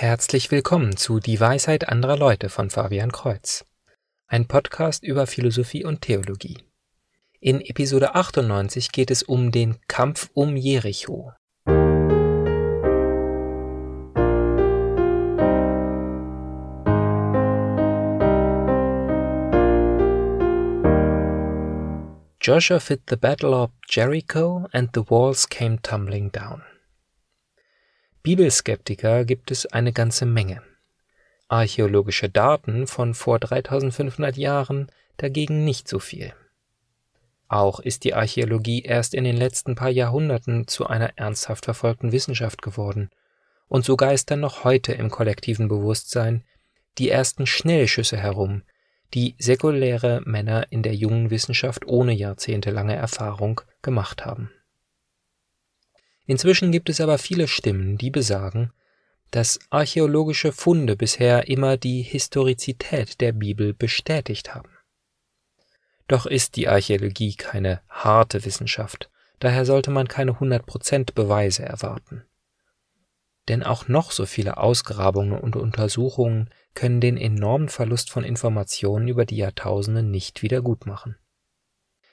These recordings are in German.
Herzlich willkommen zu Die Weisheit anderer Leute von Fabian Kreuz, ein Podcast über Philosophie und Theologie. In Episode 98 geht es um den Kampf um Jericho. Joshua fit the battle of Jericho and the walls came tumbling down. Bibelskeptiker gibt es eine ganze Menge. Archäologische Daten von vor 3500 Jahren dagegen nicht so viel. Auch ist die Archäologie erst in den letzten paar Jahrhunderten zu einer ernsthaft verfolgten Wissenschaft geworden, und so geistern noch heute im kollektiven Bewusstsein die ersten Schnellschüsse herum, die säkuläre Männer in der jungen Wissenschaft ohne jahrzehntelange Erfahrung gemacht haben. Inzwischen gibt es aber viele Stimmen, die besagen, dass archäologische Funde bisher immer die Historizität der Bibel bestätigt haben. Doch ist die Archäologie keine harte Wissenschaft, daher sollte man keine 100% Beweise erwarten. Denn auch noch so viele Ausgrabungen und Untersuchungen können den enormen Verlust von Informationen über die Jahrtausende nicht wiedergutmachen.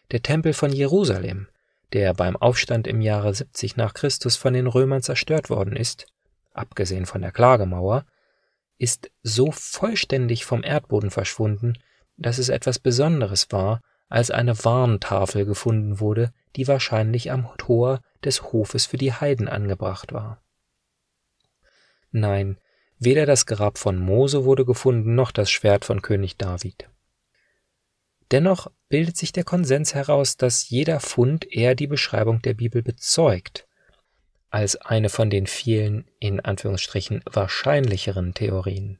Der Tempel von Jerusalem der beim Aufstand im Jahre 70 nach Christus von den Römern zerstört worden ist, abgesehen von der Klagemauer, ist so vollständig vom Erdboden verschwunden, dass es etwas Besonderes war, als eine Warntafel gefunden wurde, die wahrscheinlich am Tor des Hofes für die Heiden angebracht war. Nein, weder das Grab von Mose wurde gefunden, noch das Schwert von König David. Dennoch bildet sich der Konsens heraus, dass jeder Fund eher die Beschreibung der Bibel bezeugt, als eine von den vielen, in Anführungsstrichen, wahrscheinlicheren Theorien.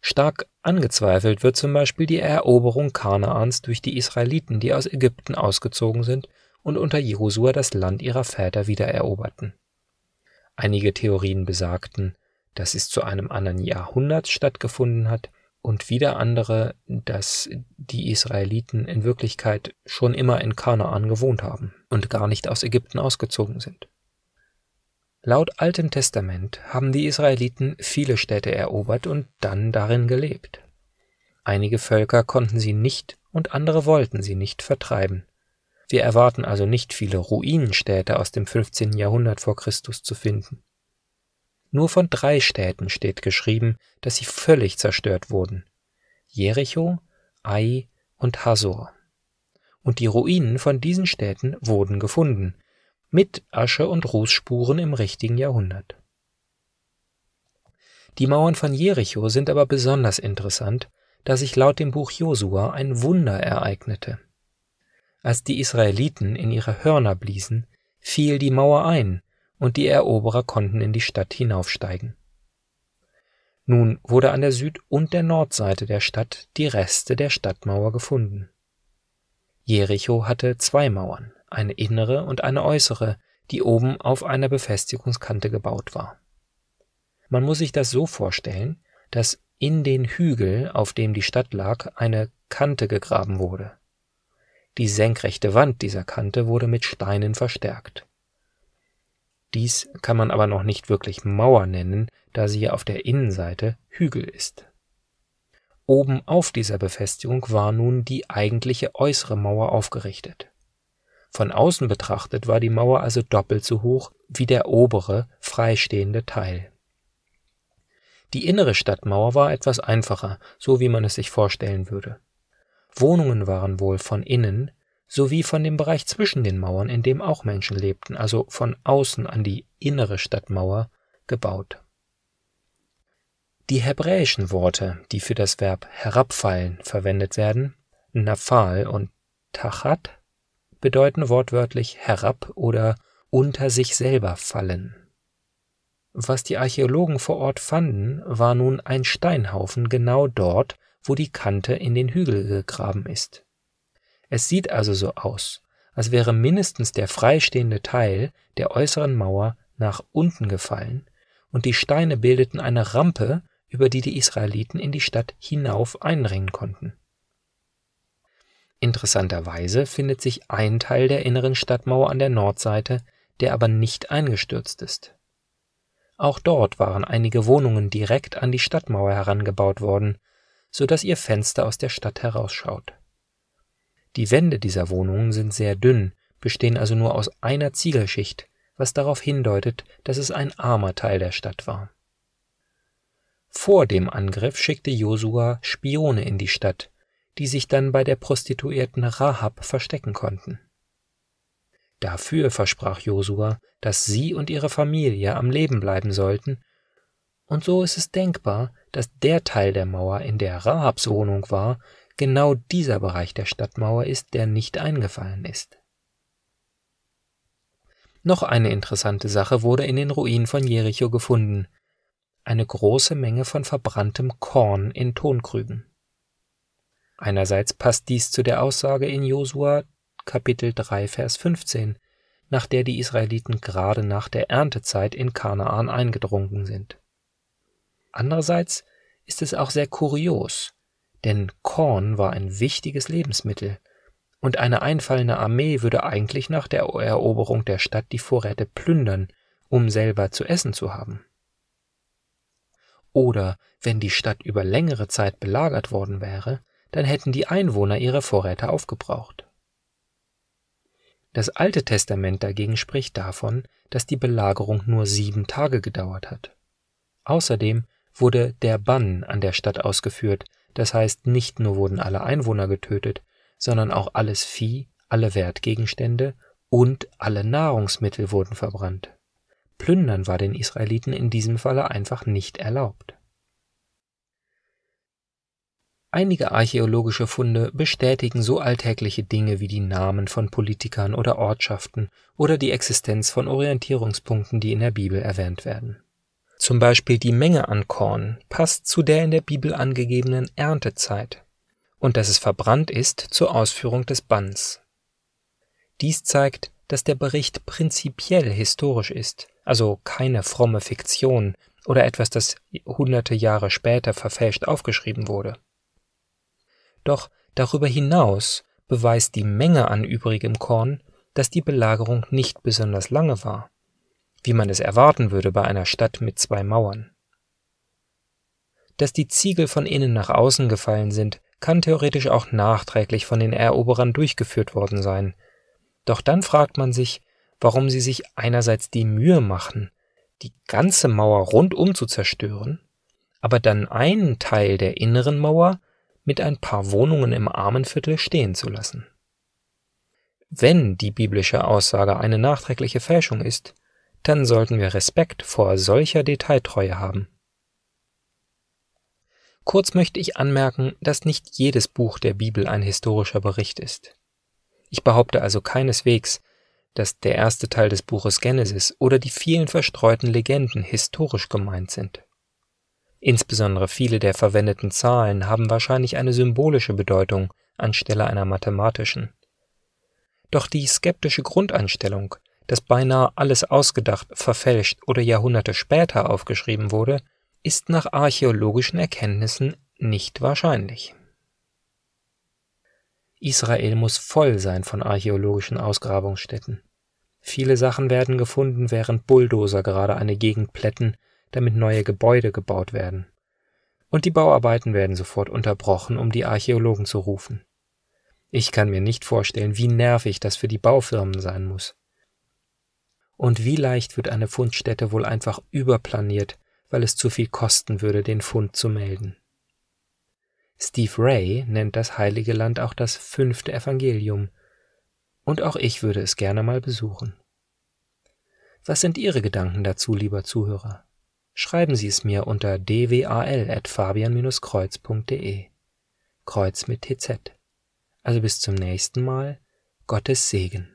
Stark angezweifelt wird zum Beispiel die Eroberung Kanaans durch die Israeliten, die aus Ägypten ausgezogen sind und unter Josua das Land ihrer Väter wiedereroberten. Einige Theorien besagten, dass es zu einem anderen Jahrhundert stattgefunden hat, und wieder andere, dass die Israeliten in Wirklichkeit schon immer in Kanaan gewohnt haben und gar nicht aus Ägypten ausgezogen sind. Laut Altem Testament haben die Israeliten viele Städte erobert und dann darin gelebt. Einige Völker konnten sie nicht und andere wollten sie nicht vertreiben. Wir erwarten also nicht viele Ruinenstädte aus dem 15. Jahrhundert vor Christus zu finden. Nur von drei Städten steht geschrieben, dass sie völlig zerstört wurden. Jericho, Ai und Hasor. Und die Ruinen von diesen Städten wurden gefunden, mit Asche und Rußspuren im richtigen Jahrhundert. Die Mauern von Jericho sind aber besonders interessant, da sich laut dem Buch Josua ein Wunder ereignete. Als die Israeliten in ihre Hörner bliesen, fiel die Mauer ein, und die Eroberer konnten in die Stadt hinaufsteigen. Nun wurde an der Süd- und der Nordseite der Stadt die Reste der Stadtmauer gefunden. Jericho hatte zwei Mauern, eine innere und eine äußere, die oben auf einer Befestigungskante gebaut war. Man muss sich das so vorstellen, dass in den Hügel, auf dem die Stadt lag, eine Kante gegraben wurde. Die senkrechte Wand dieser Kante wurde mit Steinen verstärkt. Dies kann man aber noch nicht wirklich Mauer nennen, da sie auf der Innenseite Hügel ist. Oben auf dieser Befestigung war nun die eigentliche äußere Mauer aufgerichtet. Von außen betrachtet war die Mauer also doppelt so hoch wie der obere, freistehende Teil. Die innere Stadtmauer war etwas einfacher, so wie man es sich vorstellen würde. Wohnungen waren wohl von innen sowie von dem Bereich zwischen den Mauern, in dem auch Menschen lebten, also von außen an die innere Stadtmauer, gebaut. Die hebräischen Worte, die für das Verb herabfallen verwendet werden, Nafal und Tachat, bedeuten wortwörtlich herab oder unter sich selber fallen. Was die Archäologen vor Ort fanden, war nun ein Steinhaufen genau dort, wo die Kante in den Hügel gegraben ist. Es sieht also so aus, als wäre mindestens der freistehende Teil der äußeren Mauer nach unten gefallen und die Steine bildeten eine Rampe, über die die Israeliten in die Stadt hinauf eindringen konnten. Interessanterweise findet sich ein Teil der inneren Stadtmauer an der Nordseite, der aber nicht eingestürzt ist. Auch dort waren einige Wohnungen direkt an die Stadtmauer herangebaut worden, so dass ihr Fenster aus der Stadt herausschaut. Die Wände dieser Wohnungen sind sehr dünn, bestehen also nur aus einer Ziegelschicht, was darauf hindeutet, dass es ein armer Teil der Stadt war. Vor dem Angriff schickte Josua Spione in die Stadt, die sich dann bei der Prostituierten Rahab verstecken konnten. Dafür versprach Josua, dass sie und ihre Familie am Leben bleiben sollten, und so ist es denkbar, dass der Teil der Mauer, in der Rahabs Wohnung war, genau dieser Bereich der Stadtmauer ist, der nicht eingefallen ist. Noch eine interessante Sache wurde in den Ruinen von Jericho gefunden, eine große Menge von verbranntem Korn in Tonkrügen. Einerseits passt dies zu der Aussage in Josua Kapitel 3 Vers 15, nach der die Israeliten gerade nach der Erntezeit in Kanaan eingedrungen sind. Andererseits ist es auch sehr kurios, denn Korn war ein wichtiges Lebensmittel, und eine einfallende Armee würde eigentlich nach der Eroberung der Stadt die Vorräte plündern, um selber zu essen zu haben. Oder wenn die Stadt über längere Zeit belagert worden wäre, dann hätten die Einwohner ihre Vorräte aufgebraucht. Das Alte Testament dagegen spricht davon, dass die Belagerung nur sieben Tage gedauert hat. Außerdem wurde der Bann an der Stadt ausgeführt, das heißt nicht nur wurden alle Einwohner getötet, sondern auch alles Vieh, alle Wertgegenstände und alle Nahrungsmittel wurden verbrannt. Plündern war den Israeliten in diesem Falle einfach nicht erlaubt. Einige archäologische Funde bestätigen so alltägliche Dinge wie die Namen von Politikern oder Ortschaften oder die Existenz von Orientierungspunkten, die in der Bibel erwähnt werden. Zum Beispiel die Menge an Korn passt zu der in der Bibel angegebenen Erntezeit und dass es verbrannt ist zur Ausführung des Banns. Dies zeigt, dass der Bericht prinzipiell historisch ist also keine fromme Fiktion oder etwas, das hunderte Jahre später verfälscht aufgeschrieben wurde. Doch darüber hinaus beweist die Menge an übrigem Korn, dass die Belagerung nicht besonders lange war, wie man es erwarten würde bei einer Stadt mit zwei Mauern. Dass die Ziegel von innen nach außen gefallen sind, kann theoretisch auch nachträglich von den Eroberern durchgeführt worden sein. Doch dann fragt man sich, warum sie sich einerseits die Mühe machen, die ganze Mauer rundum zu zerstören, aber dann einen Teil der inneren Mauer mit ein paar Wohnungen im Armenviertel stehen zu lassen. Wenn die biblische Aussage eine nachträgliche Fälschung ist, dann sollten wir Respekt vor solcher Detailtreue haben. Kurz möchte ich anmerken, dass nicht jedes Buch der Bibel ein historischer Bericht ist. Ich behaupte also keineswegs, dass der erste Teil des Buches Genesis oder die vielen verstreuten Legenden historisch gemeint sind. Insbesondere viele der verwendeten Zahlen haben wahrscheinlich eine symbolische Bedeutung anstelle einer mathematischen. Doch die skeptische Grundeinstellung, dass beinahe alles ausgedacht, verfälscht oder Jahrhunderte später aufgeschrieben wurde, ist nach archäologischen Erkenntnissen nicht wahrscheinlich. Israel muss voll sein von archäologischen Ausgrabungsstätten. Viele Sachen werden gefunden, während Bulldozer gerade eine Gegend plätten, damit neue Gebäude gebaut werden. Und die Bauarbeiten werden sofort unterbrochen, um die Archäologen zu rufen. Ich kann mir nicht vorstellen, wie nervig das für die Baufirmen sein muss. Und wie leicht wird eine Fundstätte wohl einfach überplaniert, weil es zu viel kosten würde, den Fund zu melden. Steve Ray nennt das Heilige Land auch das fünfte Evangelium, und auch ich würde es gerne mal besuchen. Was sind Ihre Gedanken dazu, lieber Zuhörer? Schreiben Sie es mir unter dwal.fabian-kreuz.de. Kreuz mit TZ. Also bis zum nächsten Mal. Gottes Segen.